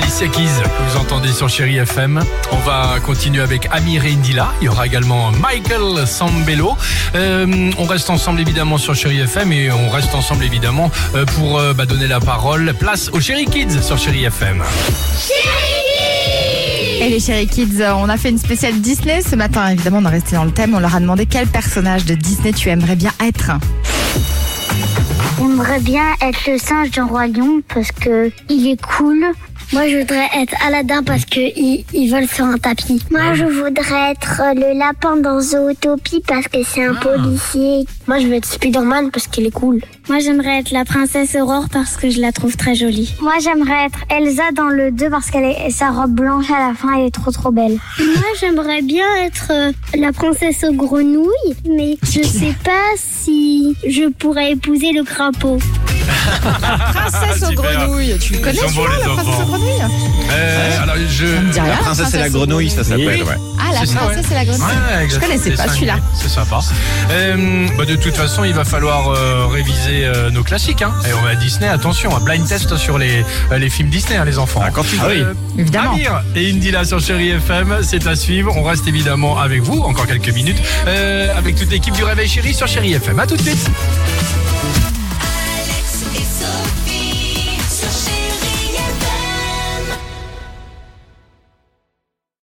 Alicia Keys que vous entendez sur Chéri FM. On va continuer avec Amir Indila. Il y aura également Michael Sambello. Euh, on reste ensemble évidemment sur Chéri FM et on reste ensemble évidemment euh, pour euh, bah, donner la parole. Place aux Chéri Kids sur Chéri FM. Et les Chéri Kids, on a fait une spéciale Disney ce matin. Évidemment, on a resté dans le thème. On leur a demandé quel personnage de Disney tu aimerais bien être. J'aimerais bien être le singe d'un roi lion parce que il est cool. Moi, je voudrais être Aladdin parce que il, il vole sur un tapis. Moi, je voudrais être le lapin dans Zootopie parce que c'est un policier. Moi, je veux être Spider-Man parce qu'il est cool. Moi, j'aimerais être la princesse Aurore parce que je la trouve très jolie. Moi, j'aimerais être Elsa dans le 2 parce qu'elle est sa robe blanche à la fin, elle est trop trop belle. Moi, j'aimerais bien être euh, la princesse aux grenouilles, mais je sais pas si je pourrais épouser le crapaud. Princesse aux Super. grenouilles. Tu le connais sont les la princesse enfants. aux grenouilles Euh, alors je. me dit rien. La princesse et la Princesse grenouille, ça s'appelle, Oui. ouais. Ah, la C'est ça, princesse ouais. et la grenouille. Ouais, je exact. connaissais pas celui-là. C'est sympa. Euh, bah, de toute façon, il va falloir euh, réviser euh, nos classiques. Hein. Et on va à Disney, attention, un blind test sur les, euh, les films Disney, hein, les enfants. Ah, quand tu Euh, veux. Évidemment. Amir et Indila sur Chéri FM, c'est à suivre. On reste évidemment avec vous, encore quelques minutes, euh, avec toute l'équipe du Réveil Chéri sur Chéri FM. À tout de suite.